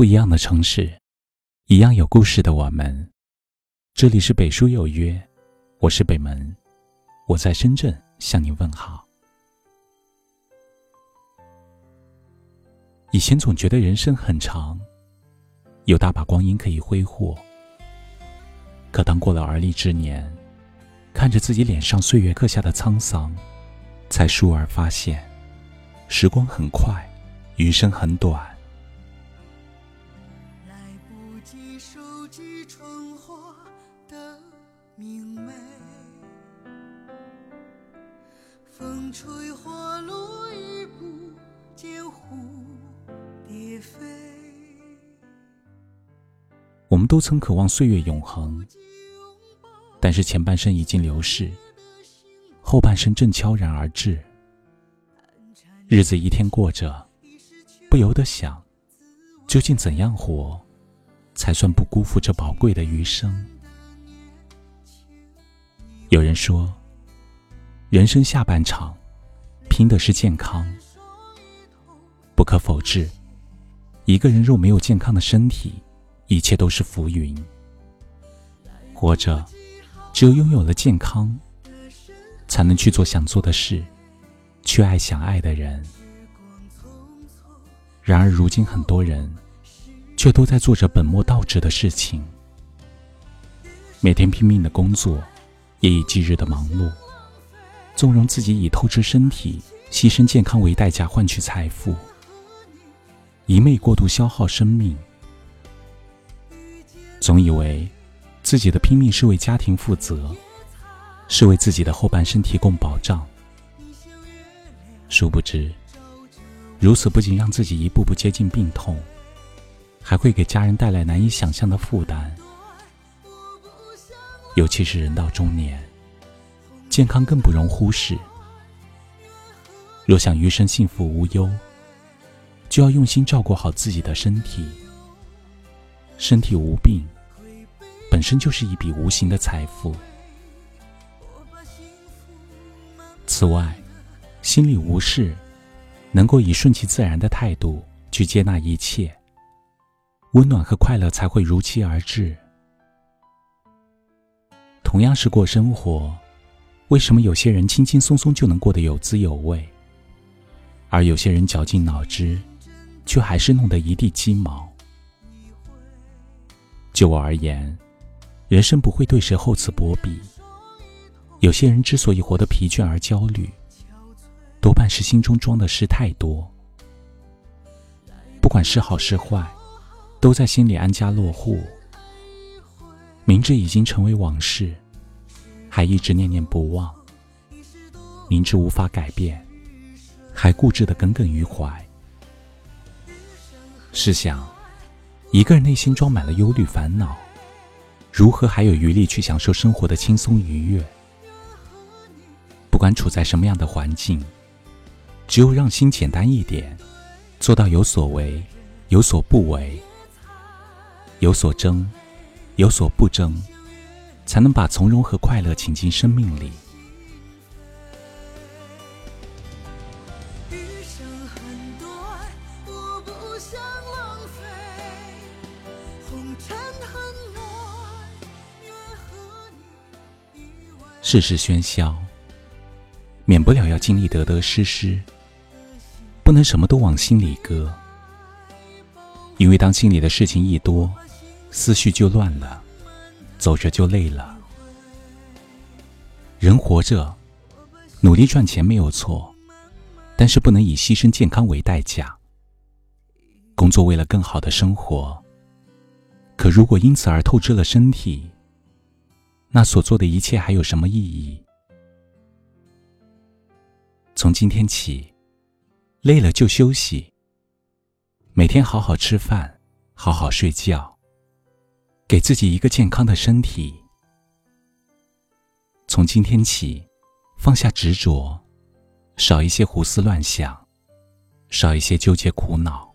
不一样的城市，一样有故事的我们。这里是北书有约，我是北门，我在深圳向你问好。以前总觉得人生很长，有大把光阴可以挥霍。可当过了而立之年，看着自己脸上岁月刻下的沧桑，才倏而发现，时光很快。余生很短，花的明媚，风吹花落已不见蝴蝶飞。我们都曾渴望岁月永恒，但是前半生已经流逝，后半生正悄然而至，日子一天过着。不由得想，究竟怎样活，才算不辜负这宝贵的余生？有人说，人生下半场，拼的是健康。不可否置，一个人若没有健康的身体，一切都是浮云。活着，只有拥有了健康，才能去做想做的事，去爱想爱的人。然而，如今很多人却都在做着本末倒置的事情，每天拼命的工作，夜以继日的忙碌，纵容自己以透支身体、牺牲健康为代价换取财富，一昧过度消耗生命，总以为自己的拼命是为家庭负责，是为自己的后半生提供保障，殊不知。如此不仅让自己一步步接近病痛，还会给家人带来难以想象的负担。尤其是人到中年，健康更不容忽视。若想余生幸福无忧，就要用心照顾好自己的身体。身体无病，本身就是一笔无形的财富。此外，心里无事。能够以顺其自然的态度去接纳一切，温暖和快乐才会如期而至。同样是过生活，为什么有些人轻轻松松就能过得有滋有味，而有些人绞尽脑汁，却还是弄得一地鸡毛？就我而言，人生不会对谁厚此薄彼。有些人之所以活得疲倦而焦虑。多半是心中装的事太多，不管是好是坏，都在心里安家落户。明知已经成为往事，还一直念念不忘；明知无法改变，还固执的耿耿于怀。试想，一个人内心装满了忧虑烦恼，如何还有余力去享受生活的轻松愉悦？不管处在什么样的环境。只有让心简单一点，做到有所为，有所不为，有所争，有所不争，才能把从容和快乐请进生命里。世事喧嚣，免不了要经历得得失失。不能什么都往心里搁，因为当心里的事情一多，思绪就乱了，走着就累了。人活着，努力赚钱没有错，但是不能以牺牲健康为代价。工作为了更好的生活，可如果因此而透支了身体，那所做的一切还有什么意义？从今天起。累了就休息，每天好好吃饭，好好睡觉，给自己一个健康的身体。从今天起，放下执着，少一些胡思乱想，少一些纠结苦恼，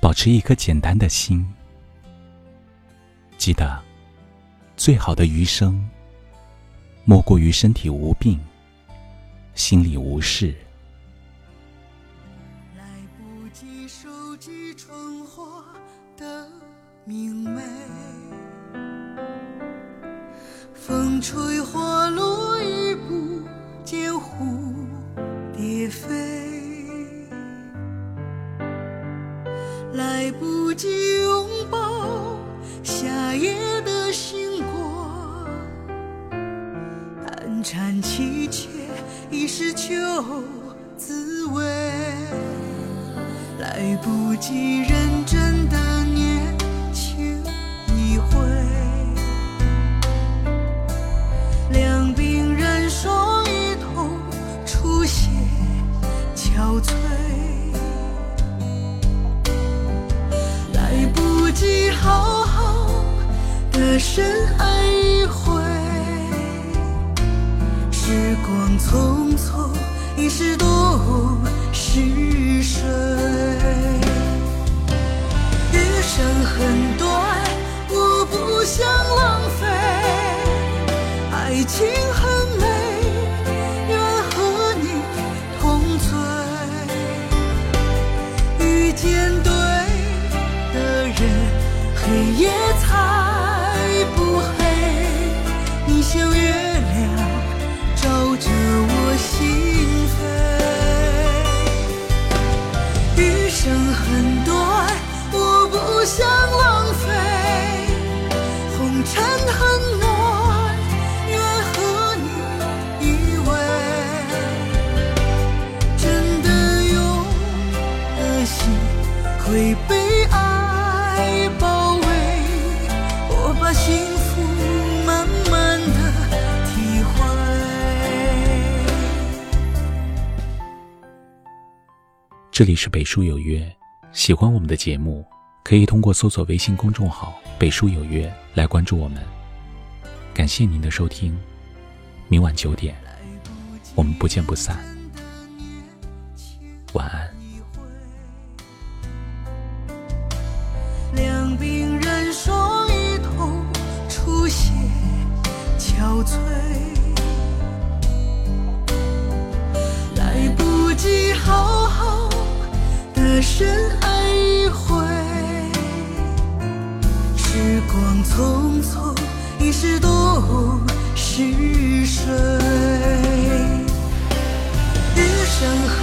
保持一颗简单的心。记得，最好的余生，莫过于身体无病，心里无事。已是秋滋味，来不及认真的年轻一回。两鬓染霜，一头初歇憔悴，来不及好好的深爱一回，时光匆匆，你是多逝水。余生很短，我不想浪费。爱情想浪费。红尘很暖，愿和你依偎。真的有的心会被爱包围，我把幸福慢慢的体会。这里是北书有约，喜欢我们的节目，可以通过搜索微信公众号“北书有约”来关注我们。感谢您的收听，明晚九点，我们不见不散。匆匆，已是多逝水。余生很